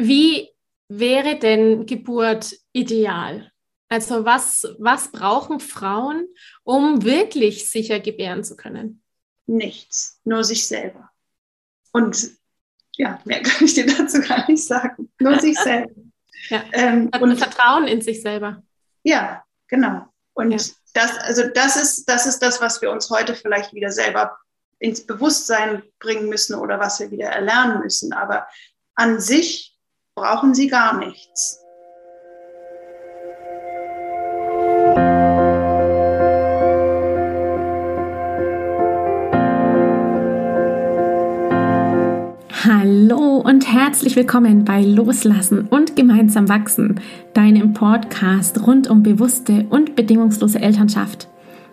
Wie wäre denn Geburt ideal? Also was, was brauchen Frauen, um wirklich sicher gebären zu können? Nichts, nur sich selber. Und ja, mehr kann ich dir dazu gar nicht sagen. Nur sich selber. Ja. Ähm, und Vertrauen in sich selber. Ja, genau. Und ja. das, also das ist, das ist das, was wir uns heute vielleicht wieder selber ins Bewusstsein bringen müssen oder was wir wieder erlernen müssen. Aber an sich brauchen sie gar nichts. Hallo und herzlich willkommen bei Loslassen und gemeinsam wachsen, deinem Podcast rund um bewusste und bedingungslose Elternschaft.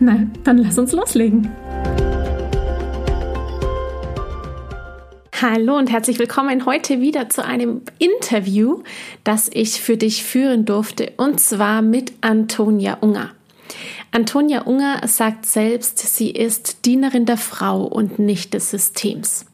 Na, dann lass uns loslegen. Hallo und herzlich willkommen heute wieder zu einem Interview, das ich für dich führen durfte, und zwar mit Antonia Unger. Antonia Unger sagt selbst, sie ist Dienerin der Frau und nicht des Systems.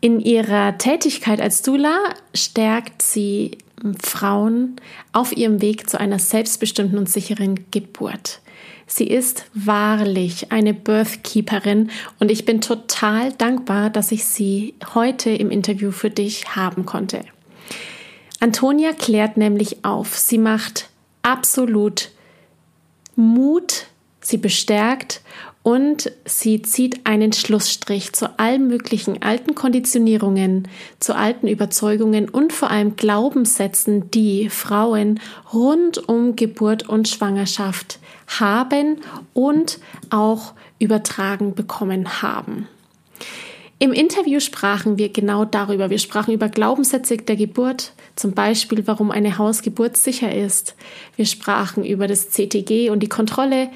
In ihrer Tätigkeit als Dula stärkt sie Frauen auf ihrem Weg zu einer selbstbestimmten und sicheren Geburt. Sie ist wahrlich eine Birthkeeperin und ich bin total dankbar, dass ich sie heute im Interview für dich haben konnte. Antonia klärt nämlich auf. Sie macht absolut Mut, sie bestärkt und sie zieht einen Schlussstrich zu allen möglichen alten Konditionierungen, zu alten Überzeugungen und vor allem Glaubenssätzen, die Frauen rund um Geburt und Schwangerschaft haben und auch übertragen bekommen haben. Im Interview sprachen wir genau darüber. Wir sprachen über Glaubenssätze der Geburt, zum Beispiel, warum eine Hausgeburt sicher ist. Wir sprachen über das CTG und die Kontrolle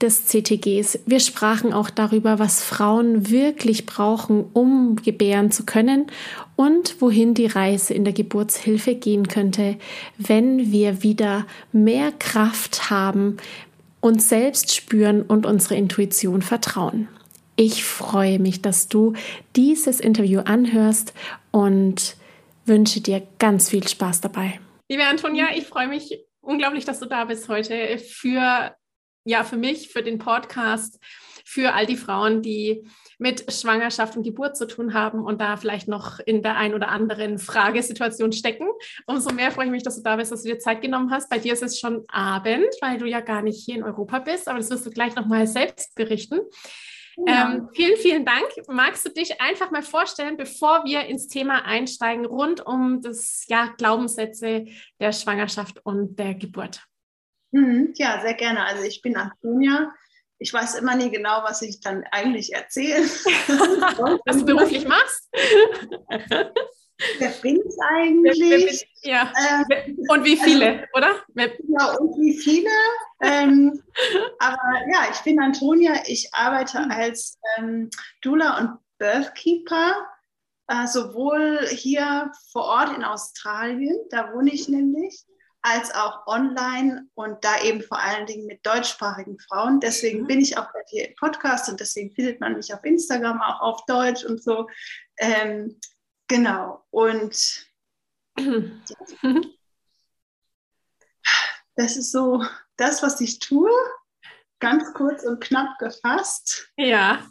des CTGs. Wir sprachen auch darüber, was Frauen wirklich brauchen, um gebären zu können und wohin die Reise in der Geburtshilfe gehen könnte, wenn wir wieder mehr Kraft haben, uns selbst spüren und unsere Intuition vertrauen. Ich freue mich, dass du dieses Interview anhörst und wünsche dir ganz viel Spaß dabei. Liebe Antonia, ich freue mich unglaublich, dass du da bist heute für ja, für mich, für den Podcast, für all die Frauen, die mit Schwangerschaft und Geburt zu tun haben und da vielleicht noch in der ein oder anderen Fragesituation stecken. Umso mehr freue ich mich, dass du da bist, dass du dir Zeit genommen hast. Bei dir ist es schon Abend, weil du ja gar nicht hier in Europa bist, aber das wirst du gleich nochmal selbst berichten. Ja. Ähm, vielen, vielen Dank. Magst du dich einfach mal vorstellen, bevor wir ins Thema einsteigen, rund um das ja, Glaubenssätze der Schwangerschaft und der Geburt? Mhm, ja, sehr gerne. Also ich bin Antonia. Ich weiß immer nie genau, was ich dann eigentlich erzähle. was du beruflich machst? Wer bin ich eigentlich? ja. Ähm, und wie viele, also, oder? Ja, und wie viele? ähm, aber ja, ich bin Antonia. Ich arbeite hm. als ähm, Doula und Birthkeeper, äh, sowohl hier vor Ort in Australien, da wohne ich nämlich, als auch online und da eben vor allen Dingen mit deutschsprachigen Frauen. Deswegen mhm. bin ich auch bei dir im Podcast und deswegen findet man mich auf Instagram auch auf Deutsch und so. Ähm, genau. Und das ist so das, was ich tue. Ganz kurz und knapp gefasst. Ja.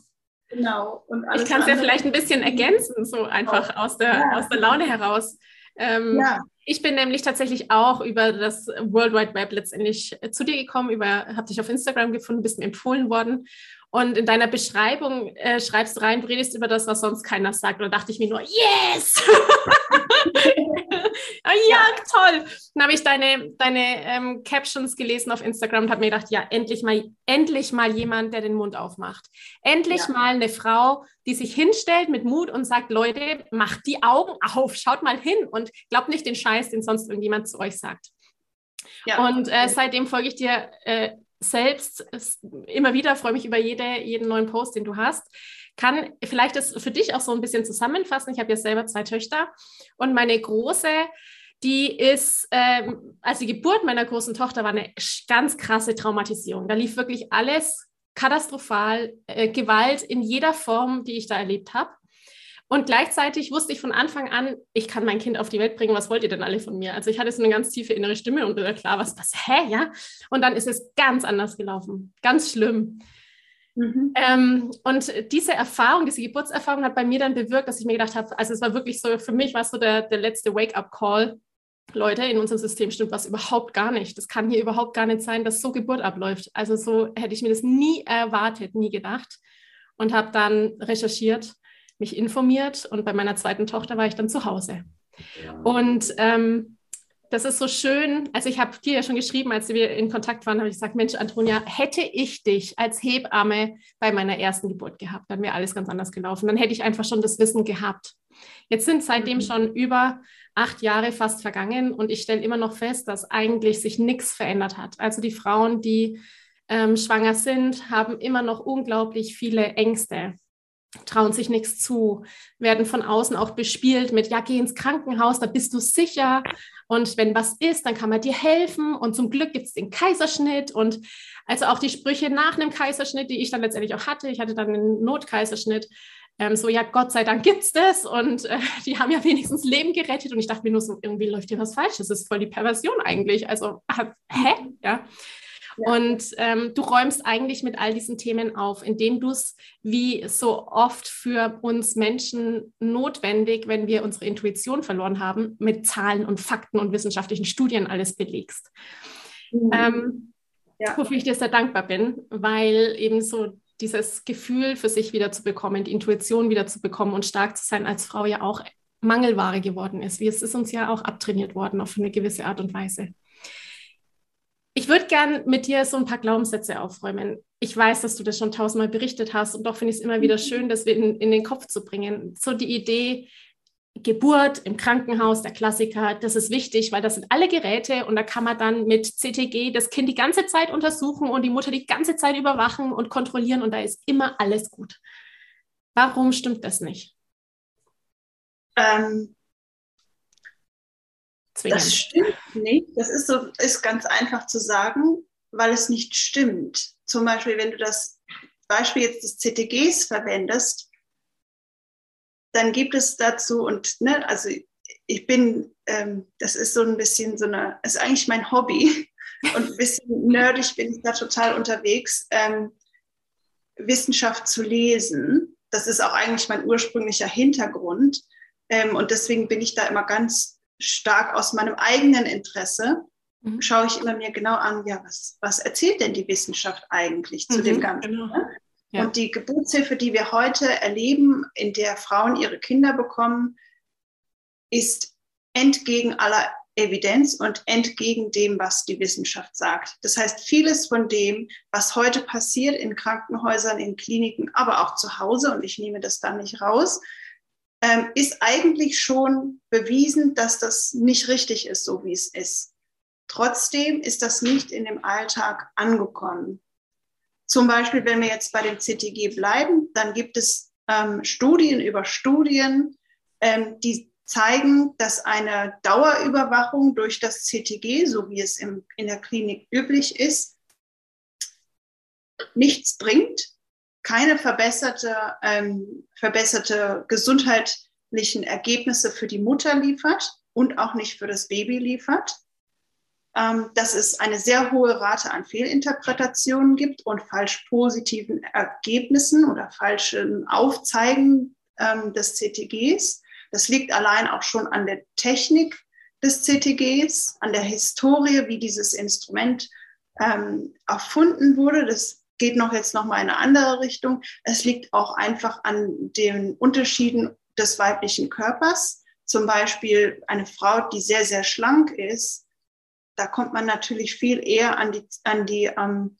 Genau. Und ich kann es ja vielleicht ein bisschen ergänzen, so einfach aus der, ja. aus der Laune heraus. Ähm, ja. Ich bin nämlich tatsächlich auch über das World Wide Web letztendlich zu dir gekommen, über, habe dich auf Instagram gefunden, bist mir empfohlen worden. Und in deiner Beschreibung äh, schreibst du rein, redest über das, was sonst keiner sagt. Und da dachte ich mir nur, yes! Ah, ja, toll! dann habe ich deine, deine ähm, Captions gelesen auf Instagram und habe mir gedacht, ja, endlich mal, endlich mal jemand, der den Mund aufmacht. Endlich ja. mal eine Frau, die sich hinstellt mit Mut und sagt, Leute, macht die Augen auf, schaut mal hin und glaubt nicht den Scheiß, den sonst irgendjemand zu euch sagt. Ja. Und äh, seitdem folge ich dir äh, selbst immer wieder, freue mich über jede, jeden neuen Post, den du hast kann vielleicht das für dich auch so ein bisschen zusammenfassen. Ich habe ja selber zwei Töchter und meine große, die ist, ähm, als die Geburt meiner großen Tochter war eine ganz krasse Traumatisierung. Da lief wirklich alles katastrophal, äh, Gewalt in jeder Form, die ich da erlebt habe. Und gleichzeitig wusste ich von Anfang an, ich kann mein Kind auf die Welt bringen, was wollt ihr denn alle von mir? Also ich hatte so eine ganz tiefe innere Stimme und war klar, was, was, hä, ja? Und dann ist es ganz anders gelaufen, ganz schlimm. Mhm. Ähm, und diese Erfahrung, diese Geburtserfahrung hat bei mir dann bewirkt, dass ich mir gedacht habe, also es war wirklich so, für mich war es so der, der letzte Wake-up-Call. Leute, in unserem System stimmt was überhaupt gar nicht. Das kann hier überhaupt gar nicht sein, dass so Geburt abläuft. Also so hätte ich mir das nie erwartet, nie gedacht. Und habe dann recherchiert, mich informiert und bei meiner zweiten Tochter war ich dann zu Hause. Und ähm, das ist so schön. Also ich habe dir ja schon geschrieben, als wir in Kontakt waren, habe ich gesagt, Mensch, Antonia, hätte ich dich als Hebamme bei meiner ersten Geburt gehabt, dann wäre alles ganz anders gelaufen. Dann hätte ich einfach schon das Wissen gehabt. Jetzt sind seitdem mhm. schon über acht Jahre fast vergangen und ich stelle immer noch fest, dass eigentlich sich nichts verändert hat. Also die Frauen, die ähm, schwanger sind, haben immer noch unglaublich viele Ängste trauen sich nichts zu, werden von außen auch bespielt mit, ja, geh ins Krankenhaus, da bist du sicher. Und wenn was ist, dann kann man dir helfen. Und zum Glück gibt es den Kaiserschnitt. Und also auch die Sprüche nach einem Kaiserschnitt, die ich dann letztendlich auch hatte. Ich hatte dann einen Notkaiserschnitt. Ähm, so, ja, Gott sei Dank gibt es das. Und äh, die haben ja wenigstens Leben gerettet. Und ich dachte mir nur so, irgendwie läuft hier was falsch. Das ist voll die Perversion eigentlich. Also, hä? Ja. Und ähm, du räumst eigentlich mit all diesen Themen auf, indem du es wie so oft für uns Menschen notwendig, wenn wir unsere Intuition verloren haben, mit Zahlen und Fakten und wissenschaftlichen Studien alles belegst. Mhm. Ähm, ja. Wofür ich dir sehr dankbar bin, weil eben so dieses Gefühl für sich wieder zu bekommen, die Intuition wieder zu bekommen und stark zu sein als Frau ja auch Mangelware geworden ist. Wie es ist uns ja auch abtrainiert worden auf eine gewisse Art und Weise. Ich würde gern mit dir so ein paar Glaubenssätze aufräumen. Ich weiß, dass du das schon tausendmal berichtet hast und doch finde ich es immer wieder mhm. schön, das in, in den Kopf zu bringen. So die Idee, Geburt im Krankenhaus, der Klassiker, das ist wichtig, weil das sind alle Geräte und da kann man dann mit CTG das Kind die ganze Zeit untersuchen und die Mutter die ganze Zeit überwachen und kontrollieren und da ist immer alles gut. Warum stimmt das nicht? Ähm, zwingend. Das stimmt nicht. Das ist so, ist ganz einfach zu sagen, weil es nicht stimmt. Zum Beispiel, wenn du das Beispiel jetzt des CTGs verwendest, dann gibt es dazu und ne, also ich bin, ähm, das ist so ein bisschen so eine, ist eigentlich mein Hobby und ein bisschen nerdig bin ich da total unterwegs, ähm, Wissenschaft zu lesen. Das ist auch eigentlich mein ursprünglicher Hintergrund ähm, und deswegen bin ich da immer ganz stark aus meinem eigenen Interesse mhm. schaue ich immer mir genau an, ja, was, was erzählt denn die Wissenschaft eigentlich zu mhm, dem Ganzen? Genau. Ne? Ja. Und die Geburtshilfe, die wir heute erleben, in der Frauen ihre Kinder bekommen, ist entgegen aller Evidenz und entgegen dem, was die Wissenschaft sagt. Das heißt, vieles von dem, was heute passiert in Krankenhäusern, in Kliniken, aber auch zu Hause, und ich nehme das dann nicht raus, ähm, ist eigentlich schon bewiesen, dass das nicht richtig ist, so wie es ist. Trotzdem ist das nicht in dem Alltag angekommen. Zum Beispiel, wenn wir jetzt bei dem CTG bleiben, dann gibt es ähm, Studien über Studien, ähm, die zeigen, dass eine Dauerüberwachung durch das CTG, so wie es im, in der Klinik üblich ist, nichts bringt, keine verbesserte, ähm, verbesserte gesundheitlichen Ergebnisse für die Mutter liefert und auch nicht für das Baby liefert. Ähm, dass es eine sehr hohe Rate an Fehlinterpretationen gibt und falsch positiven Ergebnissen oder falschen Aufzeigen ähm, des CTGs. Das liegt allein auch schon an der Technik des CTGs, an der Historie, wie dieses Instrument ähm, erfunden wurde. Das geht noch jetzt noch mal in eine andere Richtung. Es liegt auch einfach an den Unterschieden des weiblichen Körpers. Zum Beispiel eine Frau, die sehr, sehr schlank ist, da kommt man natürlich viel eher an die, an die ähm,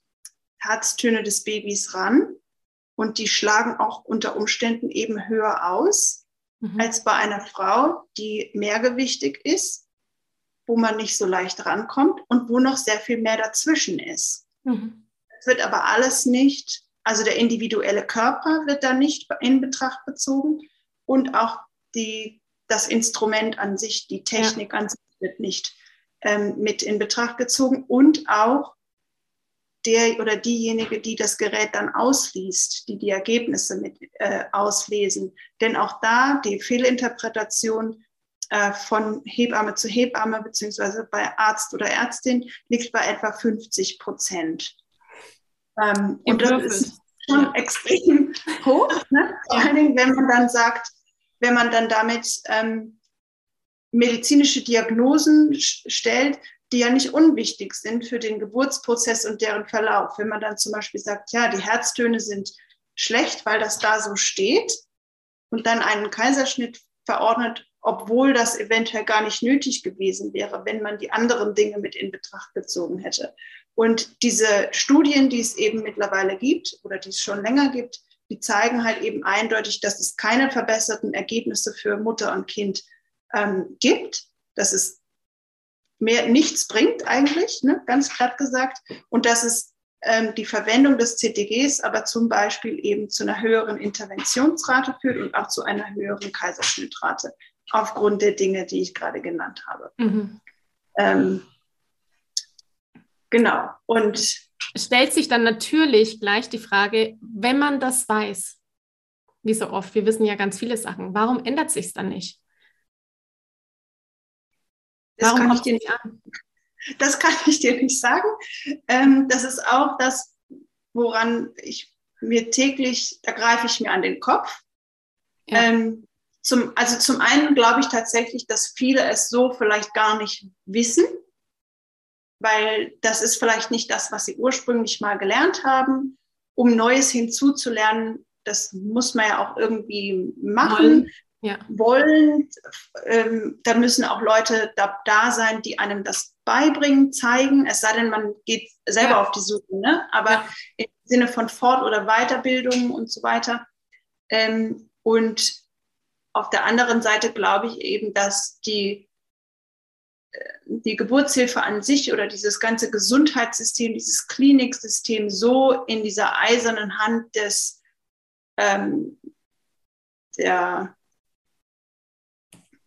Herztöne des Babys ran und die schlagen auch unter Umständen eben höher aus mhm. als bei einer Frau, die mehrgewichtig ist, wo man nicht so leicht rankommt und wo noch sehr viel mehr dazwischen ist. Mhm. Es wird aber alles nicht, also der individuelle Körper wird da nicht in Betracht bezogen und auch die, das Instrument an sich, die Technik ja. an sich wird nicht ähm, mit in Betracht gezogen und auch der oder diejenige, die das Gerät dann ausliest, die die Ergebnisse mit äh, auslesen. Denn auch da die Fehlinterpretation äh, von Hebamme zu Hebamme beziehungsweise bei Arzt oder Ärztin liegt bei etwa 50 Prozent. Ähm, und das ist schon ja. extrem hoch. Ne? Vor allen Dingen, wenn man dann sagt, wenn man dann damit ähm, medizinische Diagnosen stellt, die ja nicht unwichtig sind für den Geburtsprozess und deren Verlauf. Wenn man dann zum Beispiel sagt, ja, die Herztöne sind schlecht, weil das da so steht und dann einen Kaiserschnitt verordnet, obwohl das eventuell gar nicht nötig gewesen wäre, wenn man die anderen Dinge mit in Betracht gezogen hätte. Und diese Studien, die es eben mittlerweile gibt oder die es schon länger gibt, die zeigen halt eben eindeutig, dass es keine verbesserten Ergebnisse für Mutter und Kind ähm, gibt, dass es mehr nichts bringt eigentlich, ne, ganz platt gesagt, und dass es ähm, die Verwendung des CTGs aber zum Beispiel eben zu einer höheren Interventionsrate führt und auch zu einer höheren Kaiserschnittrate aufgrund der Dinge, die ich gerade genannt habe. Mhm. Ähm, genau. Und stellt sich dann natürlich gleich die Frage, wenn man das weiß, wie so oft, wir wissen ja ganz viele Sachen, warum ändert sich es dann nicht? Das Warum kann ich dir nicht an? Das kann ich dir nicht sagen. Ähm, das ist auch das, woran ich mir täglich, da greife ich mir an den Kopf. Ja. Ähm, zum, also zum einen glaube ich tatsächlich, dass viele es so vielleicht gar nicht wissen, weil das ist vielleicht nicht das, was sie ursprünglich mal gelernt haben. Um Neues hinzuzulernen, das muss man ja auch irgendwie machen ja. wollen. Ähm, da müssen auch Leute da, da sein, die einem das beibringen, zeigen. Es sei denn, man geht selber ja. auf die Suche, ne? aber ja. im Sinne von Fort- oder Weiterbildung und so weiter. Ähm, und auf der anderen Seite glaube ich eben, dass die, die Geburtshilfe an sich oder dieses ganze Gesundheitssystem, dieses Kliniksystem so in dieser eisernen Hand des ähm, der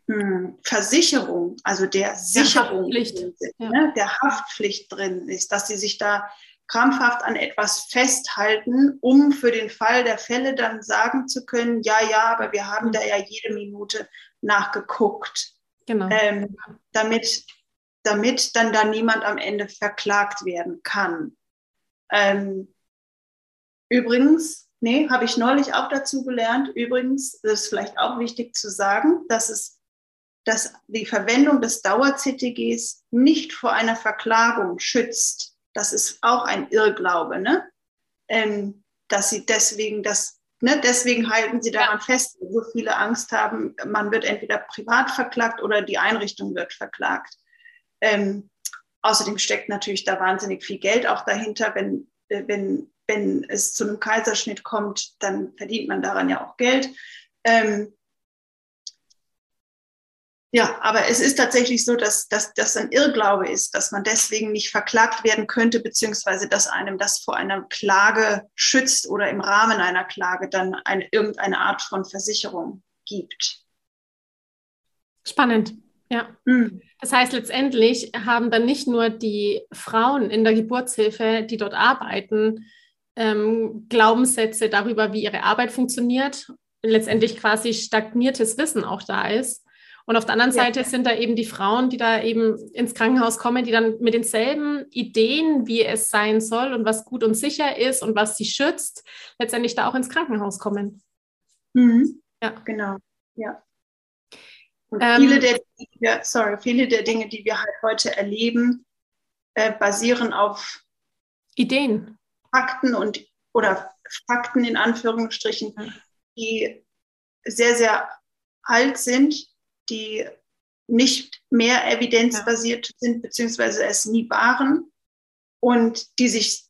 hm, Versicherung, also der Sicherung, der Haftpflicht, ja. ne, der Haftpflicht drin ist, dass sie sich da krampfhaft an etwas festhalten, um für den Fall der Fälle dann sagen zu können, ja, ja, aber wir haben da ja jede Minute nachgeguckt. Genau. Ähm, damit, damit dann da niemand am Ende verklagt werden kann. Ähm, übrigens, nee, habe ich neulich auch dazu gelernt, übrigens, das ist vielleicht auch wichtig zu sagen, dass es dass die Verwendung des Dauer-CTGs nicht vor einer Verklagung schützt. Das ist auch ein Irrglaube, ne? Ähm, dass sie deswegen das, ne, deswegen halten sie daran ja. fest, wo viele Angst haben, man wird entweder privat verklagt oder die Einrichtung wird verklagt. Ähm, außerdem steckt natürlich da wahnsinnig viel Geld auch dahinter, wenn, wenn, wenn es zu einem Kaiserschnitt kommt, dann verdient man daran ja auch Geld. Ähm, ja, aber es ist tatsächlich so, dass, dass das ein Irrglaube ist, dass man deswegen nicht verklagt werden könnte, beziehungsweise dass einem das vor einer Klage schützt oder im Rahmen einer Klage dann eine, irgendeine Art von Versicherung gibt. Spannend, ja. Mhm. Das heißt, letztendlich haben dann nicht nur die Frauen in der Geburtshilfe, die dort arbeiten, ähm, Glaubenssätze darüber, wie ihre Arbeit funktioniert, letztendlich quasi stagniertes Wissen auch da ist, und auf der anderen Seite ja. sind da eben die Frauen, die da eben ins Krankenhaus kommen, die dann mit denselben Ideen, wie es sein soll und was gut und sicher ist und was sie schützt, letztendlich da auch ins Krankenhaus kommen. Mhm. Ja, genau. Ja. Und ähm, viele, der, ja, sorry, viele der Dinge, die wir halt heute erleben, äh, basieren auf Ideen. Fakten und oder Fakten in Anführungsstrichen, die sehr, sehr alt sind die nicht mehr evidenzbasiert ja. sind, beziehungsweise es nie waren und die sich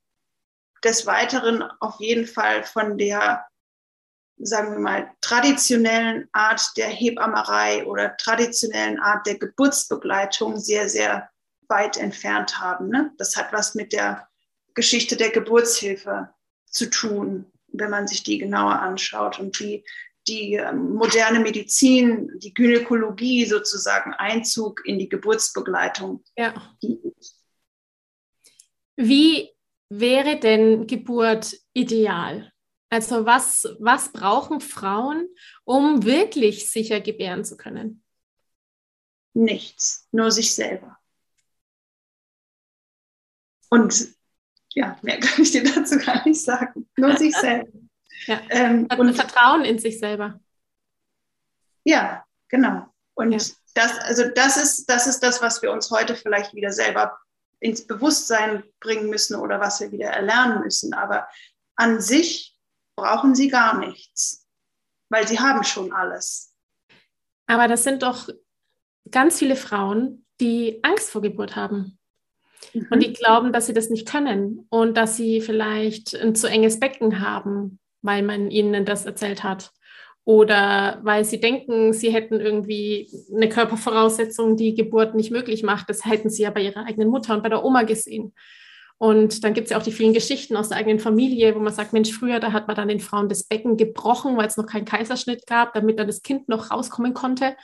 des Weiteren auf jeden Fall von der, sagen wir mal, traditionellen Art der Hebammerei oder traditionellen Art der Geburtsbegleitung sehr, sehr weit entfernt haben. Ne? Das hat was mit der Geschichte der Geburtshilfe zu tun, wenn man sich die genauer anschaut und die, die ähm, moderne Medizin, die Gynäkologie sozusagen Einzug in die Geburtsbegleitung. Ja. Wie wäre denn Geburt ideal? Also was, was brauchen Frauen, um wirklich sicher gebären zu können? Nichts, nur sich selber. Und ja, mehr kann ich dir dazu gar nicht sagen. Nur sich selber. Ja. Ähm, und Vertrauen in sich selber. Ja, genau. Und ja. das, also das ist, das ist das, was wir uns heute vielleicht wieder selber ins Bewusstsein bringen müssen oder was wir wieder erlernen müssen. Aber an sich brauchen sie gar nichts, weil sie haben schon alles. Aber das sind doch ganz viele Frauen, die Angst vor Geburt haben. Mhm. Und die glauben, dass sie das nicht können und dass sie vielleicht ein zu enges Becken haben, weil man ihnen das erzählt hat. Oder weil sie denken, sie hätten irgendwie eine Körpervoraussetzung, die Geburt nicht möglich macht. Das hätten sie ja bei ihrer eigenen Mutter und bei der Oma gesehen. Und dann gibt es ja auch die vielen Geschichten aus der eigenen Familie, wo man sagt, Mensch, früher, da hat man dann den Frauen das Becken gebrochen, weil es noch keinen Kaiserschnitt gab, damit dann das Kind noch rauskommen konnte.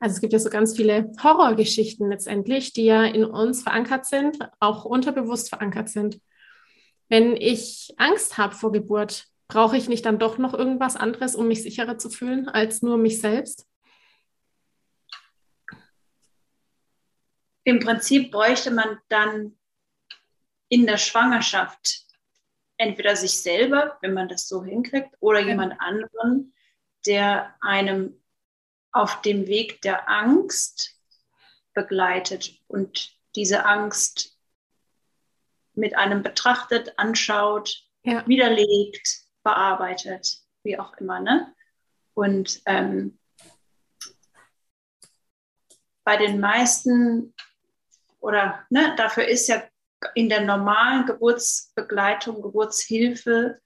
Also es gibt ja so ganz viele Horrorgeschichten letztendlich, die ja in uns verankert sind, auch unterbewusst verankert sind. Wenn ich Angst habe vor Geburt, brauche ich nicht dann doch noch irgendwas anderes, um mich sicherer zu fühlen, als nur mich selbst? Im Prinzip bräuchte man dann in der Schwangerschaft entweder sich selber, wenn man das so hinkriegt, oder jemand anderen, der einem auf dem Weg der Angst begleitet und diese Angst mit einem betrachtet, anschaut, ja. widerlegt, bearbeitet, wie auch immer. Ne? Und ähm, bei den meisten, oder ne, dafür ist ja in der normalen Geburtsbegleitung, Geburtshilfe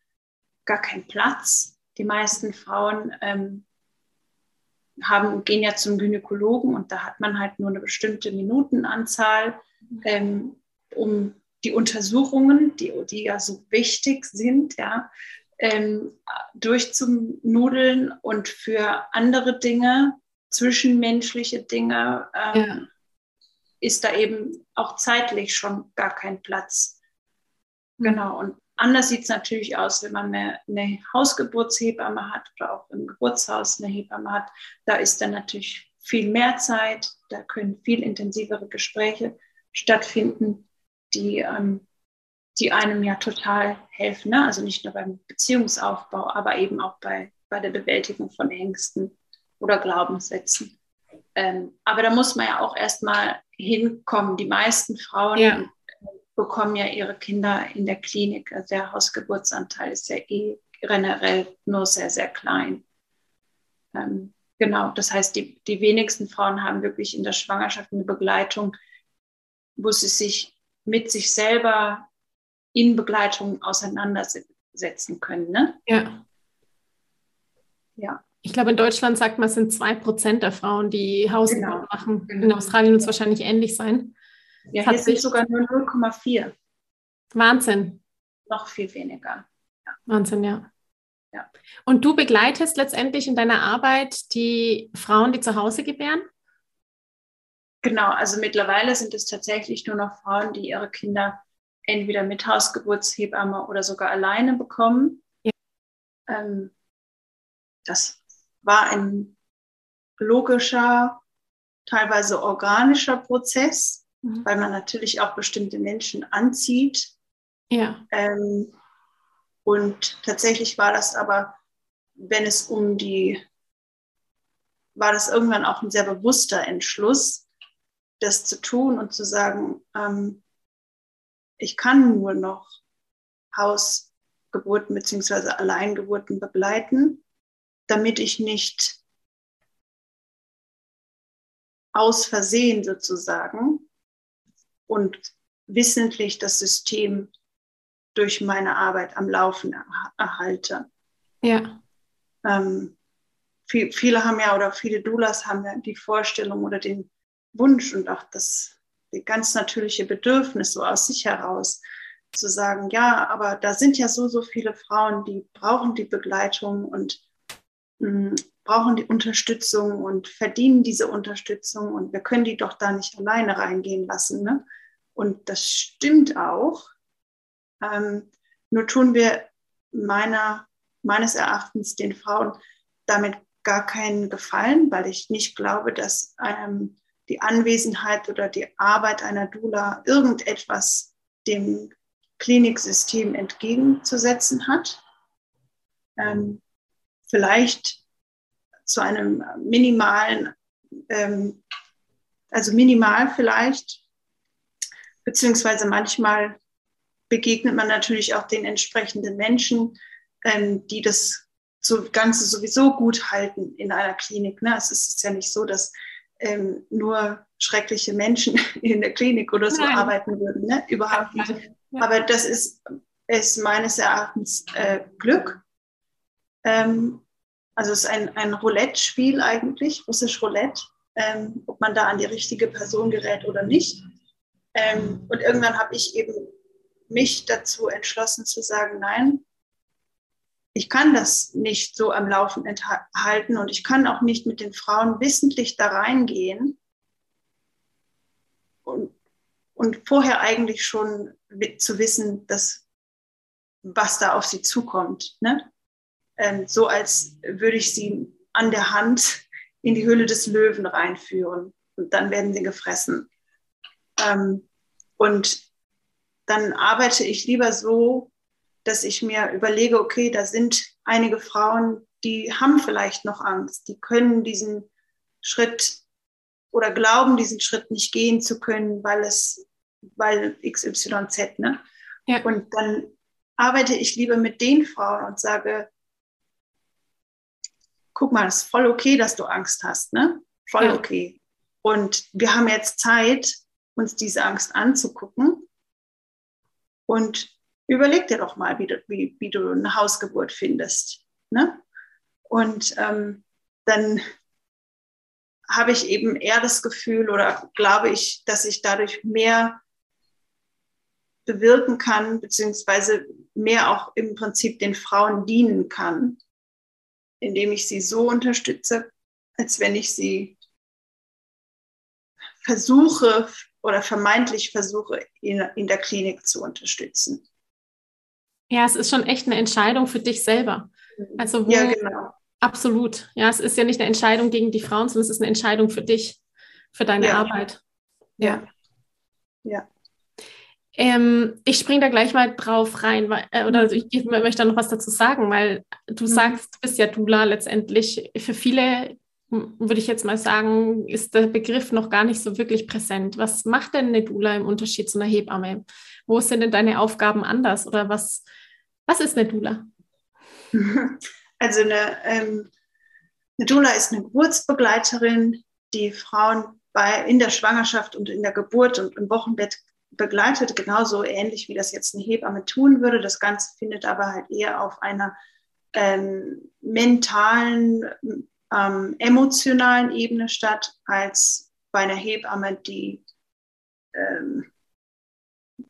gar kein Platz. Die meisten Frauen ähm, haben, gehen ja zum Gynäkologen und da hat man halt nur eine bestimmte Minutenanzahl, ähm, um die Untersuchungen, die, die ja so wichtig sind, ja, ähm, durchzunudeln und für andere Dinge, zwischenmenschliche Dinge, ähm, ja. ist da eben auch zeitlich schon gar kein Platz. Mhm. Genau, und Anders sieht es natürlich aus, wenn man eine, eine, Hausgeburtshebamme hat oder auch im Geburtshaus eine Hebamme hat. Da ist dann natürlich viel mehr Zeit, da können viel intensivere Gespräche stattfinden, die, ähm, die einem ja total helfen. Ne? Also nicht nur beim Beziehungsaufbau, aber eben auch bei, bei der Bewältigung von Ängsten oder Glaubenssätzen. Ähm, aber da muss man ja auch erstmal hinkommen. Die meisten Frauen ja bekommen ja ihre Kinder in der Klinik. Also der Hausgeburtsanteil ist ja eh generell nur sehr, sehr klein. Ähm, genau, das heißt, die, die wenigsten Frauen haben wirklich in der Schwangerschaft eine Begleitung, wo sie sich mit sich selber in Begleitung auseinandersetzen können. Ne? Ja. Ja. Ich glaube, in Deutschland sagt man, es sind zwei Prozent der Frauen, die Hausgeburt genau. machen. In Australien wird es wahrscheinlich ähnlich sein. Ja, hier sind sogar nur 0,4. Wahnsinn. Noch viel weniger. Ja. Wahnsinn, ja. ja. Und du begleitest letztendlich in deiner Arbeit die Frauen, die zu Hause gebären? Genau, also mittlerweile sind es tatsächlich nur noch Frauen, die ihre Kinder entweder mit Hausgeburtshebamme oder sogar alleine bekommen. Ja. Ähm, das war ein logischer, teilweise organischer Prozess mhm. weil man natürlich auch bestimmte Menschen anzieht. Ja. Ähm, und tatsächlich war das aber, wenn es um die, war das irgendwann auch ein sehr bewusster Entschluss, das zu tun und zu sagen, ähm, ich kann nur noch Hausgeburten bzw. Alleingeburten begleiten, damit ich nicht aus Versehen sozusagen und wissentlich das System durch meine Arbeit am Laufen erhalte. Ja. Ähm, viel, viele haben ja oder viele Doulas haben ja die Vorstellung oder den Wunsch und auch das ganz natürliche Bedürfnis so aus sich heraus zu sagen, ja, aber da sind ja so, so viele Frauen, die brauchen die Begleitung und mh, mm, brauchen die Unterstützung und verdienen diese Unterstützung und wir können die doch da nicht alleine reingehen lassen. Ne? Und das stimmt auch. Ähm, nur tun wir meiner, meines Erachtens den Frauen damit gar keinen Gefallen, weil ich nicht glaube, dass ähm, die Anwesenheit oder die Arbeit einer Dula irgendetwas dem Kliniksystem entgegenzusetzen hat. Ähm, vielleicht zu einem minimalen, ähm, also minimal vielleicht, beziehungsweise manchmal begegnet man natürlich auch den entsprechenden Menschen, ähm, die das Ganze sowieso gut halten in einer Klinik. Ne? Es ist ja nicht so, dass ähm, nur schreckliche Menschen in der Klinik oder so Nein. arbeiten würden. Ne? Überhaupt nicht. Aber das ist, ist meines Erachtens äh, Glück. Ähm, also es ist ein, ein Roulette-Spiel eigentlich, russisch Roulette, ähm, ob man da an die richtige Person gerät oder nicht. Ähm, und irgendwann habe ich eben mich dazu entschlossen zu sagen, nein, ich kann das nicht so am Laufen enthalten und ich kann auch nicht mit den Frauen wissentlich da reingehen und, und vorher eigentlich schon zu wissen, dass, was da auf sie zukommt. Ne? Ähm, so als würde ich sie an der Hand in die Höhle des Löwen reinführen und dann werden sie gefressen. Ähm, und dann arbeite ich lieber so, dass ich mir überlege, okay, da sind einige Frauen, die haben vielleicht noch Angst, die können diesen Schritt oder glauben, diesen Schritt nicht gehen zu können, weil es, weil XYZ, ne? Ja. Und dann arbeite ich lieber mit den Frauen und sage, guck mal, es ist voll okay, dass du Angst hast, ne? Voll ja. okay. Und wir haben jetzt Zeit, uns diese Angst anzugucken und überleg dir doch mal, wie du, wie, wie du eine Hausgeburt findest. Ne? Und ähm, dann habe ich eben eher das Gefühl oder glaube ich, dass ich dadurch mehr bewirken kann, beziehungsweise mehr auch im Prinzip den Frauen dienen kann, indem ich sie so unterstütze, als wenn ich sie versuche oder vermeintlich versuche, in, in der Klinik zu unterstützen. Ja, es ist schon echt eine Entscheidung für dich selber. Also wo, ja, genau. Absolut. Ja, es ist ja nicht eine Entscheidung gegen die Frauen, sondern es ist eine Entscheidung für dich, für deine ja. Arbeit. Ja. Ja. Ähm, ich springe da gleich mal drauf rein, weil, äh, oder ich, ich, möchte da noch was dazu sagen, weil du mhm. sagst, du bist ja Dula letztendlich. Für viele, würde ich jetzt mal sagen, ist der Begriff noch gar nicht so wirklich präsent. Was macht denn eine Dula im Unterschied zu einer Hebamme? Wo sind denn deine Aufgaben anders oder was, was ist eine Dula? Also eine, ähm, eine Dula ist eine Geburtsbegleiterin, die Frauen bei, in der Schwangerschaft und in der Geburt und im Wochenbett begleitet, genauso ähnlich wie das jetzt eine Hebamme tun würde. Das Ganze findet aber halt eher auf einer ähm, mentalen, ähm, emotionalen Ebene statt, als bei einer Hebamme, die ähm,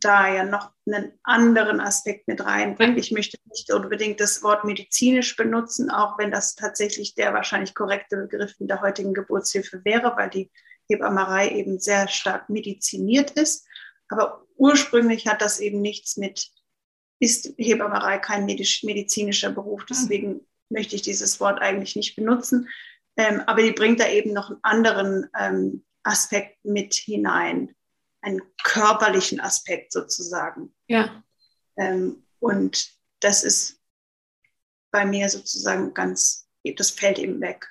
da ja noch einen anderen Aspekt mit reinbringt. Ich möchte nicht unbedingt das Wort medizinisch benutzen, auch wenn das tatsächlich der wahrscheinlich korrekte Begriff in der heutigen Geburtshilfe wäre, weil die Hebammerei eben sehr stark mediziniert ist. Aber ursprünglich hat das eben nichts mit, ist Hebammerei kein medizinischer Beruf. Deswegen möchte ich dieses Wort eigentlich nicht benutzen. Ähm, aber die bringt da eben noch einen anderen ähm, Aspekt mit hinein einen körperlichen Aspekt sozusagen. Ja. Ähm, und das ist bei mir sozusagen ganz, das fällt eben weg.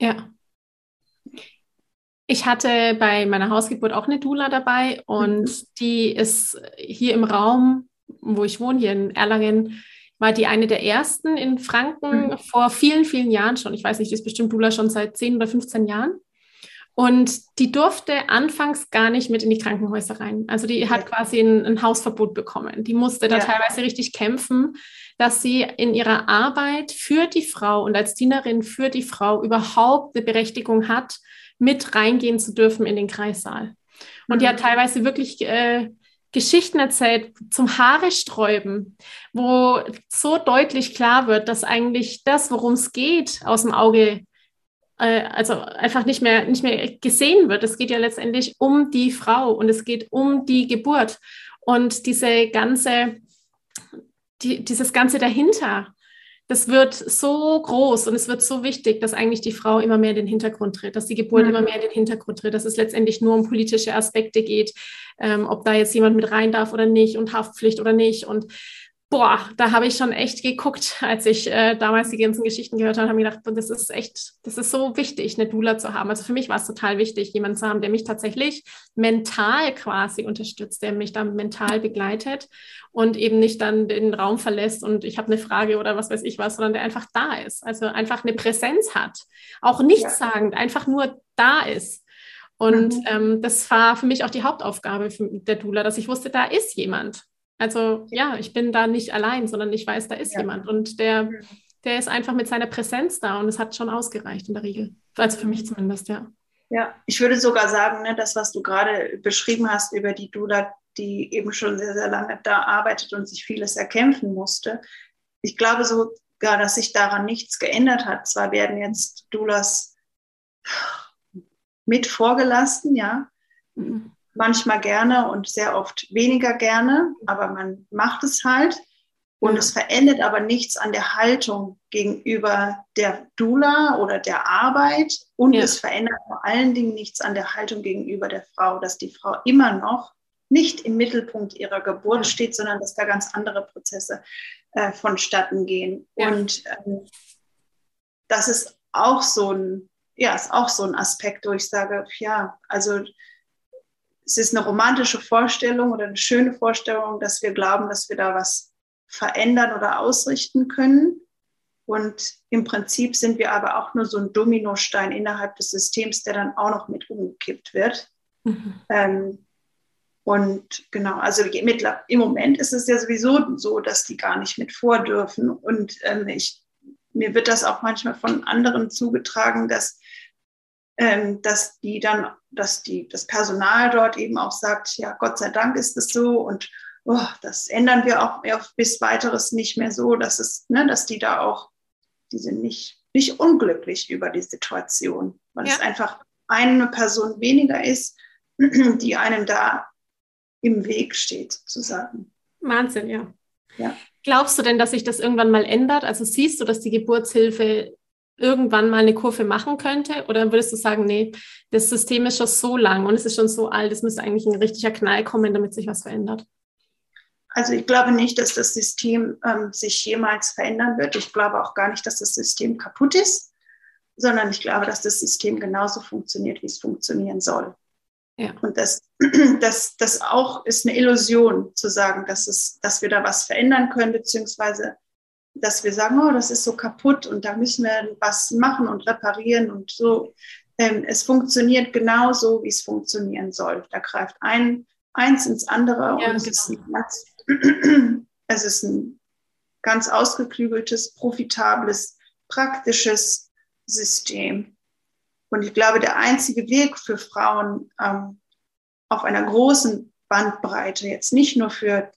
Ja. Ich hatte bei meiner Hausgeburt auch eine Dula dabei und mhm. die ist hier im Raum, wo ich wohne, hier in Erlangen, war die eine der ersten in Franken mhm. vor vielen, vielen Jahren schon. Ich weiß nicht, die ist bestimmt Dula schon seit 10 oder 15 Jahren. Und die durfte anfangs gar nicht mit in die Krankenhäuser rein. Also die hat quasi ein, ein Hausverbot bekommen. Die musste da ja. teilweise richtig kämpfen, dass sie in ihrer Arbeit für die Frau und als Dienerin für die Frau überhaupt eine Berechtigung hat, mit reingehen zu dürfen in den Kreissaal. Und die hat mhm. teilweise wirklich äh, Geschichten erzählt zum Haare sträuben, wo so deutlich klar wird, dass eigentlich das, worum es geht, aus dem Auge also einfach nicht mehr, nicht mehr gesehen wird. Es geht ja letztendlich um die Frau und es geht um die Geburt. Und diese ganze, die, dieses Ganze dahinter, das wird so groß und es wird so wichtig, dass eigentlich die Frau immer mehr in den Hintergrund tritt, dass die Geburt mhm. immer mehr in den Hintergrund tritt, dass es letztendlich nur um politische Aspekte geht, ähm, ob da jetzt jemand mit rein darf oder nicht und Haftpflicht oder nicht. Und boah, da habe ich schon echt geguckt, als ich äh, damals die ganzen Geschichten gehört habe, habe ich gedacht, das ist echt, das ist so wichtig, eine Dula zu haben. Also für mich war es total wichtig, jemanden zu haben, der mich tatsächlich mental quasi unterstützt, der mich dann mental begleitet und eben nicht dann den Raum verlässt und ich habe eine Frage oder was weiß ich was, sondern der einfach da ist. Also einfach eine Präsenz hat. Auch nichts ja. sagend, einfach nur da ist. Und mhm. ähm, das war für mich auch die Hauptaufgabe der Dula, dass ich wusste, da ist jemand. Also ja, ich bin da nicht allein, sondern ich weiß, da ist ja. jemand und der, der ist einfach mit seiner Präsenz da und es hat schon ausgereicht in der Regel. Also für mich zumindest, ja. Ja, ich würde sogar sagen, ne, das, was du gerade beschrieben hast über die Dula, die eben schon sehr, sehr lange da arbeitet und sich vieles erkämpfen musste. Ich glaube sogar, dass sich daran nichts geändert hat. Zwar werden jetzt Dulas mit vorgelassen, ja. Manchmal gerne und sehr oft weniger gerne, aber man macht es halt. Und es verändert aber nichts an der Haltung gegenüber der Dula oder der Arbeit. Und ja. es verändert vor allen Dingen nichts an der Haltung gegenüber der Frau, dass die Frau immer noch nicht im Mittelpunkt ihrer Geburt ja. steht, sondern dass da ganz andere Prozesse äh, vonstatten gehen. Ja. Und ähm, das ist auch so ein, ja, ist auch so ein Aspekt, wo ich sage, ja, also es ist eine romantische Vorstellung oder eine schöne Vorstellung, dass wir glauben, dass wir da was verändern oder ausrichten können. Und im Prinzip sind wir aber auch nur so ein Dominostein innerhalb des Systems, der dann auch noch mit umgekippt wird. Mhm. Ähm, und genau, also im Moment ist es ja sowieso so, dass die gar nicht mit vor dürfen. Und ähm, ich, mir wird das auch manchmal von anderen zugetragen, dass ähm, dass die dann, dass die, das Personal dort eben auch sagt, ja, Gott sei Dank ist es so und oh, das ändern wir auch bis weiteres nicht mehr so, dass es, ne, dass die da auch, die sind nicht, nicht unglücklich über die Situation, weil ja. es einfach eine Person weniger ist, die einem da im Weg steht, sozusagen. Wahnsinn, ja. ja. Glaubst du denn, dass sich das irgendwann mal ändert? Also siehst du, dass die Geburtshilfe irgendwann mal eine Kurve machen könnte? Oder würdest du sagen, nee, das System ist schon so lang und es ist schon so alt, es müsste eigentlich ein richtiger Knall kommen, damit sich was verändert? Also ich glaube nicht, dass das System ähm, sich jemals verändern wird. Ich glaube auch gar nicht, dass das System kaputt ist, sondern ich glaube, dass das System genauso funktioniert, wie es funktionieren soll. Ja. Und das, das, das auch ist eine Illusion zu sagen, dass, es, dass wir da was verändern können, beziehungsweise dass wir sagen, oh, das ist so kaputt und da müssen wir was machen und reparieren und so. Ähm, es funktioniert genau so, wie es funktionieren soll. Da greift ein, eins ins andere ja, und es, ist ganz, es ist ein ganz ausgeklügeltes, profitables, praktisches System. Und ich glaube, der einzige Weg für Frauen ähm, auf einer großen Bandbreite, jetzt nicht nur für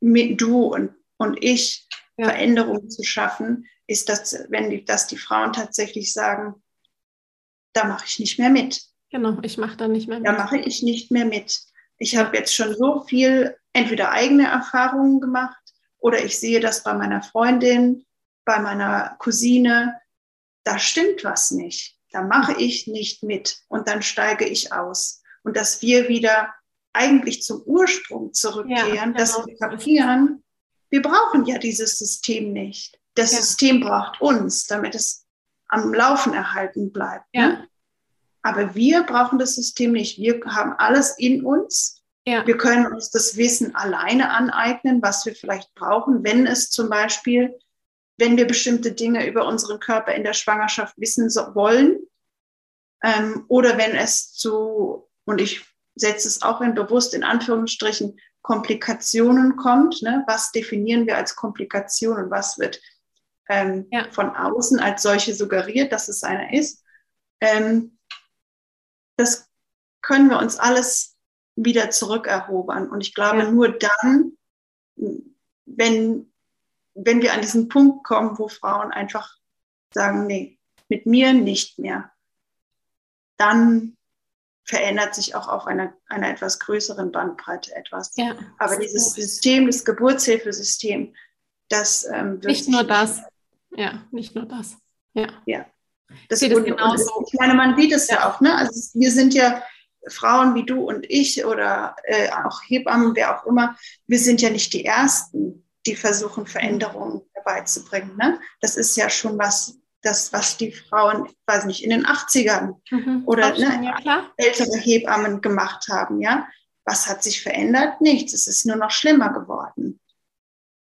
du und, und ich, ja. Veränderungen zu schaffen, ist, dass, wenn die, dass die Frauen tatsächlich sagen, da mache ich nicht mehr mit. Genau, ich mache da nicht mehr mit. Da mache ich nicht mehr mit. Ich habe jetzt schon so viel, entweder eigene Erfahrungen gemacht oder ich sehe das bei meiner Freundin, bei meiner Cousine. Da stimmt was nicht. Da mache ich nicht mit und dann steige ich aus. Und dass wir wieder eigentlich zum Ursprung zurückkehren, ja, genau. dass wir kapieren, wir brauchen ja dieses System nicht. Das ja. System braucht uns, damit es am Laufen erhalten bleibt. Ja. Ne? Aber wir brauchen das System nicht. Wir haben alles in uns. Ja. Wir können uns das Wissen alleine aneignen, was wir vielleicht brauchen, wenn es zum Beispiel, wenn wir bestimmte Dinge über unseren Körper in der Schwangerschaft wissen wollen, Ähm, oder wenn es zu, und ich setze es auch in bewusst in Anführungsstrichen, Komplikationen kommt. Ne? Was definieren wir als Komplikation und was wird ähm, ja. von außen als solche suggeriert, dass es einer ist? Ähm, das können wir uns alles wieder zurückerobern. Und ich glaube, ja. nur dann, wenn, wenn wir an diesen Punkt kommen, wo Frauen einfach sagen, nee, mit mir nicht mehr, dann verändert sich auch auf einer, einer etwas größeren Bandbreite etwas. Ja, Aber dieses System, das Geburtshilfesystem, das ähm, Nicht nur das. Ja, nicht nur das. Ja. ja. Das, und, genauso. ich meine, man sieht es ja, ja auch, ne? Also wir sind ja Frauen wie du und ich oder äh, auch Hebammen, wer auch immer, wir sind ja nicht die Ersten, die versuchen, Veränderungen herbeizubringen. Ne? Das ist ja schon was, das, was die Frauen, weiß nicht, in den 80ern mhm, oder ne, ja, ältere Hebammen gemacht haben. Ja? Was hat sich verändert? Nichts. Es ist nur noch schlimmer geworden.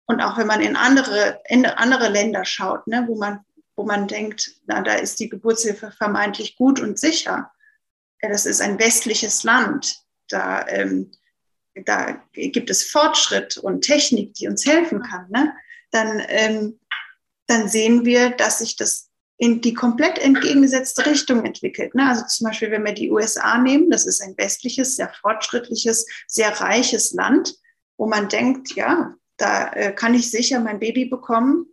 Und auch wenn man in andere, in andere Länder schaut, ne, wo, man, wo man denkt, na, da ist die Geburtshilfe vermeintlich gut und sicher. Ja, das ist ein westliches Land. Da, ähm, da gibt es Fortschritt und Technik, die uns helfen kann. Ne? Dann, ähm, dann sehen wir, dass sich das in die komplett entgegengesetzte Richtung entwickelt. Ne? Also zum Beispiel, wenn wir die USA nehmen, das ist ein westliches, sehr fortschrittliches, sehr reiches Land, wo man denkt, ja, da äh, kann ich sicher mein Baby bekommen.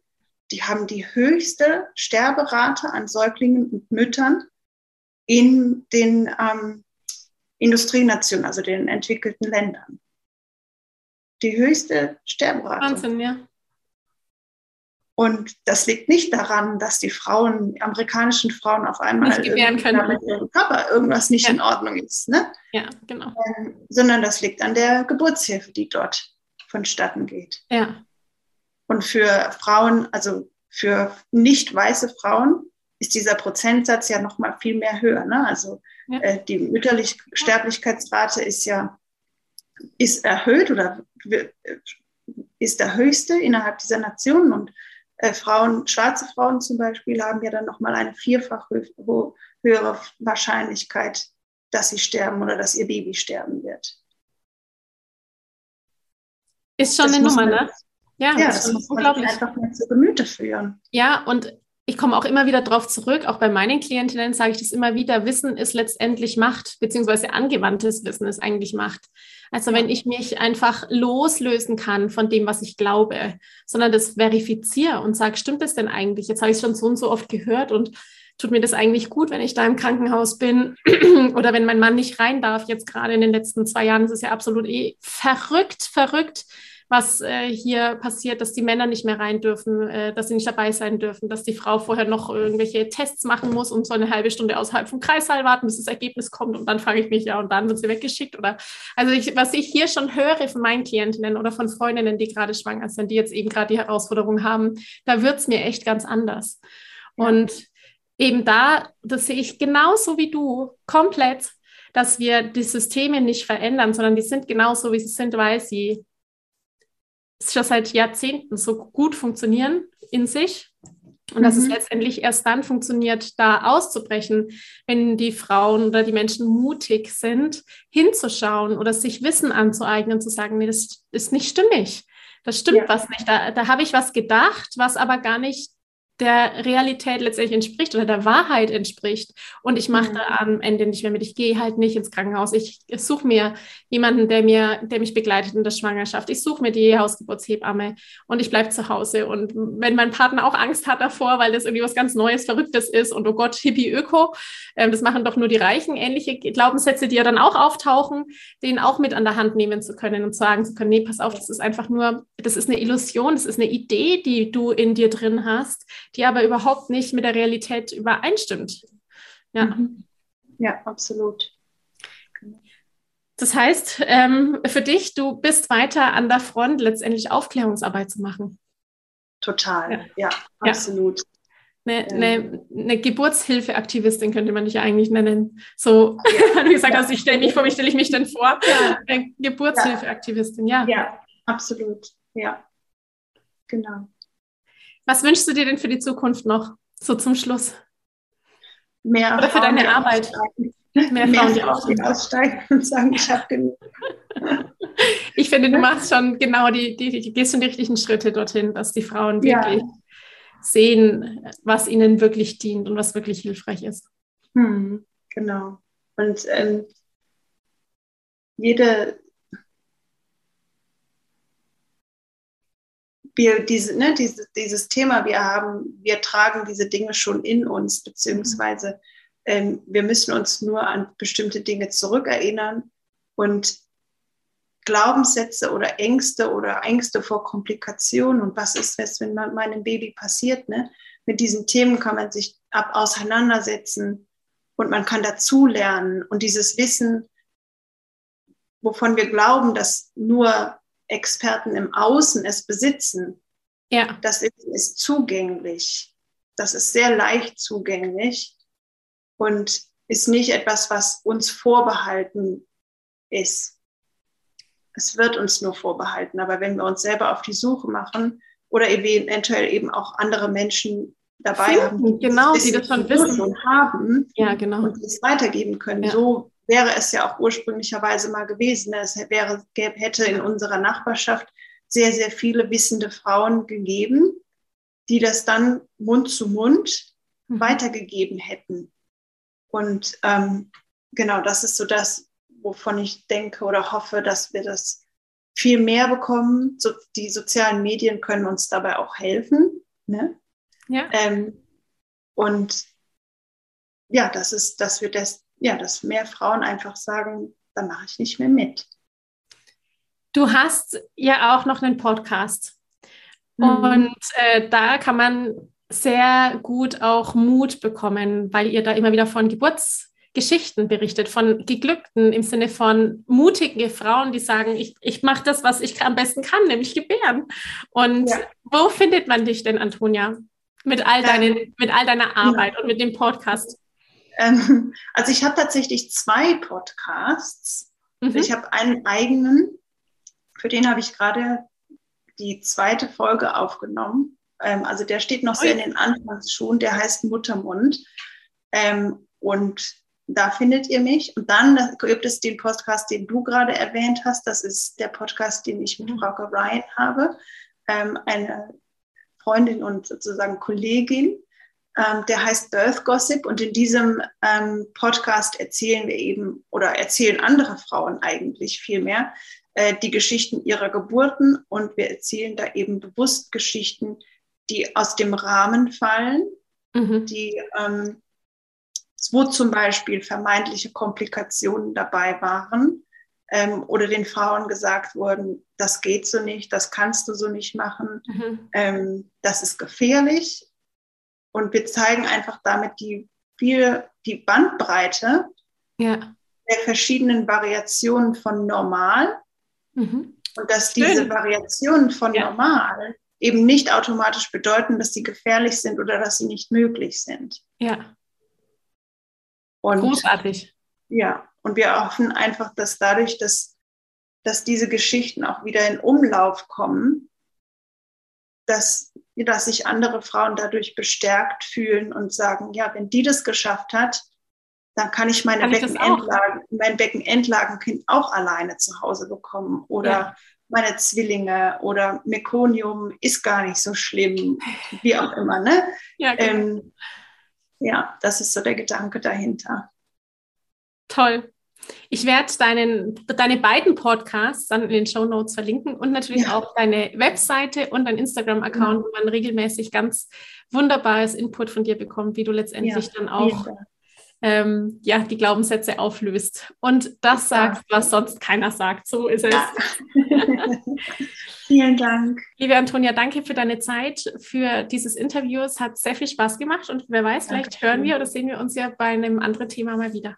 Die haben die höchste Sterberate an Säuglingen und Müttern in den ähm, Industrienationen, also den entwickelten Ländern. Die höchste Sterberate. Wahnsinn, ja. Und das liegt nicht daran, dass die Frauen, die amerikanischen Frauen auf einmal mit ihrem Körper irgendwas nicht ja. in Ordnung ist. Ne? Ja, genau. Ähm, sondern das liegt an der Geburtshilfe, die dort vonstatten geht. Ja. Und für Frauen, also für nicht weiße Frauen, ist dieser Prozentsatz ja noch mal viel mehr höher. Ne? Also ja. äh, die mütterliche Sterblichkeitsrate ist ja ist erhöht oder ist der höchste innerhalb dieser Nationen und äh, Frauen, schwarze Frauen zum Beispiel, haben ja dann nochmal eine vierfach höhere Wahrscheinlichkeit, dass sie sterben oder dass ihr Baby sterben wird. Ist schon das eine Nummer, ne? Ja, ja das, das muss man einfach mehr zu Gemüte führen. Ja, und ich komme auch immer wieder darauf zurück, auch bei meinen Klientinnen sage ich das immer wieder, Wissen ist letztendlich Macht, beziehungsweise angewandtes Wissen ist eigentlich Macht. Also wenn ich mich einfach loslösen kann von dem, was ich glaube, sondern das verifiziere und sage, stimmt das denn eigentlich? Jetzt habe ich es schon so und so oft gehört und tut mir das eigentlich gut, wenn ich da im Krankenhaus bin oder wenn mein Mann nicht rein darf. Jetzt gerade in den letzten zwei Jahren ist es ja absolut eh verrückt, verrückt, was äh, hier passiert, dass die Männer nicht mehr rein dürfen, äh, dass sie nicht dabei sein dürfen, dass die Frau vorher noch irgendwelche Tests machen muss und so eine halbe Stunde außerhalb vom Kreissaal warten, bis das Ergebnis kommt und dann fange ich mich ja und dann wird sie weggeschickt oder also ich, was ich hier schon höre von meinen Klientinnen oder von Freundinnen, die gerade schwanger sind, die jetzt eben gerade die Herausforderung haben, da wird es mir echt ganz anders. Ja. Und eben da, das sehe ich genauso wie du, komplett, dass wir die Systeme nicht verändern, sondern die sind genauso, wie sie sind, weil sie schon seit Jahrzehnten so gut funktionieren in sich. Und mhm. dass es mhm. letztendlich erst dann funktioniert, da auszubrechen, wenn die Frauen oder die Menschen mutig sind, hinzuschauen oder sich Wissen anzueignen, zu sagen, nee, das ist nicht stimmig. Das stimmt ja. was nicht. Da, da habe ich was gedacht, was aber gar nicht der Realität letztendlich entspricht oder der Wahrheit entspricht. Und ich mache mhm. da am Ende nicht mehr mit. Ich gehe halt nicht ins Krankenhaus. Ich, suche mir jemanden, der mir, der mich begleitet in der Schwangerschaft. Ich suche mir die Hausgeburtshebamme und ich bleibe zu Hause. Und wenn mein Partner auch Angst hat davor, weil das irgendwie was ganz Neues, Verrücktes ist und oh Gott, Hippie Öko, äh, das machen doch nur die Reichen, ähnliche Glaubenssätze, die ja dann auch auftauchen, den auch mit an der Hand nehmen zu können und sagen zu können, nee, pass auf, das ist einfach nur, das ist eine Illusion, das ist eine Idee, die du in dir drin hast die aber überhaupt nicht mit der Realität übereinstimmt. Ja, mhm. ja absolut. Das heißt, ähm, für dich, du bist weiter an der Front, letztendlich Aufklärungsarbeit zu machen. Total, ja, ja absolut. Eine, eine, eine, Geburtshilfeaktivistin könnte man dich ja eigentlich nennen. So, ja. du gesagt hast, ich stelle mich vor, wie stelle ich mich denn vor? Ja. Eine Geburtshilfeaktivistin, ja. Ja, absolut, ja. Genau. Was wünschst du dir denn für die Zukunft noch, so zum Schluss? mehr Oder für Frauen, deine Arbeit. aussteigen. Mehr Mehr Frauen, die die aussteigen und sagen, ich habe genug. Ich finde, du machst schon genau die, die, die gehst schon die richtigen Schritte dorthin, dass die Frauen Ja. wirklich sehen, was ihnen wirklich dient und was wirklich hilfreich ist. Hm, genau. Und ähm, jede, wir, diese, ne, diese, dieses Thema, wir haben, wir tragen diese Dinge schon in uns, beziehungsweise ähm, wir müssen uns nur an bestimmte Dinge zurückerinnern und Glaubenssätze oder Ängste oder Ängste vor Komplikationen und was ist, wenn man meinem Baby passiert, ne? Mit diesen Themen kann man sich ab auseinandersetzen und man kann dazulernen und dieses Wissen, wovon wir glauben, dass nur Experten im Außen es besitzen, Ja, das ist, ist zugänglich. Das ist sehr leicht zugänglich und ist nicht etwas, was uns vorbehalten ist. Es wird uns nur vorbehalten, aber wenn wir uns selber auf die Suche machen oder eventuell eben auch andere Menschen dabei Finden, haben, genau, das die das schon wissen. schon haben ja, genau. und es weitergeben können. Ja. So wäre es ja auch ursprünglicherweise mal gewesen. Es wäre, hätte in unserer Nachbarschaft sehr, sehr viele wissende Frauen gegeben, die das dann Mund zu Mund Mhm. weitergegeben hätten. Und ähm, genau, das ist so das, wovon ich denke oder hoffe, dass wir das viel mehr bekommen. So, die sozialen Medien können uns dabei auch helfen. Ne? Ja. Ähm, und ja, das ist, dass wir das, ja, dass mehr Frauen einfach sagen, da mache ich nicht mehr mit. Du hast ja auch noch einen Podcast. Mhm. Und äh, da kann man sehr gut auch Mut bekommen, weil ihr da immer wieder von Geburtsgeschichten berichtet, von Geglückten im Sinne von mutige Frauen, die sagen, ich, ich mache das, was ich am besten kann, nämlich gebären. Und Ja. wo findet man dich denn, Antonia? Mit all, Ähm, deinen, mit all deiner Arbeit und mit dem Podcast. Ähm, also ich habe tatsächlich zwei Podcasts. Mhm. Ich habe einen eigenen, für den habe ich gerade die zweite Folge aufgenommen. Ähm, also der steht noch sehr in den Anfangsschuhen, der heißt Muttermund. Ähm, und da findet ihr mich. Und dann gibt es den Podcast, den du gerade erwähnt hast. Das ist der Podcast, den ich mit Mhm. Frau Ryan habe. Ähm, eine Freundin und sozusagen Kollegin. Ähm, der heißt Birth Gossip und in diesem ähm, Podcast erzählen wir eben oder erzählen andere Frauen eigentlich viel mehr äh, die Geschichten ihrer Geburten und wir erzählen da eben bewusst Geschichten, die aus dem Rahmen fallen, Mhm. die ähm, wo zum Beispiel vermeintliche Komplikationen dabei waren ähm, oder den Frauen gesagt wurden, das geht so nicht, das kannst du so nicht machen, Mhm. ähm, das ist gefährlich. Und wir zeigen einfach damit die, viel, die Bandbreite Ja. der verschiedenen Variationen von normal Mhm. und dass Schön. diese Variationen von Ja. normal eben nicht automatisch bedeuten, dass sie gefährlich sind oder dass sie nicht möglich sind. Ja. Und Großartig. ja, und wir hoffen einfach, dass dadurch, dass, dass diese Geschichten auch wieder in Umlauf kommen, dass, dass sich andere Frauen dadurch bestärkt fühlen und sagen, ja, wenn die das geschafft hat, dann kann ich meine Kann ich Beckenendlagen, mein Beckenendlagenkind auch alleine zu Hause bekommen oder Ja. meine Zwillinge oder Mekonium ist gar nicht so schlimm, wie auch immer, ne? Ja, genau. Ähm, ja, das ist so der Gedanke dahinter. Toll. Ich werde deinen, deine beiden Podcasts dann in den Show Notes verlinken und natürlich Ja. auch deine Webseite und dein Instagram-Account, wo man regelmäßig ganz wunderbares Input von dir bekommt, wie du letztendlich Ja, dann auch ähm, ja, die Glaubenssätze auflöst und das sagst, was sonst keiner sagt. So ist es. Ja. Vielen Dank. Liebe Antonia, danke für deine Zeit, für dieses Interview. Es hat sehr viel Spaß gemacht und wer weiß, vielleicht Dankeschön. hören wir oder sehen wir uns ja bei einem anderen Thema mal wieder.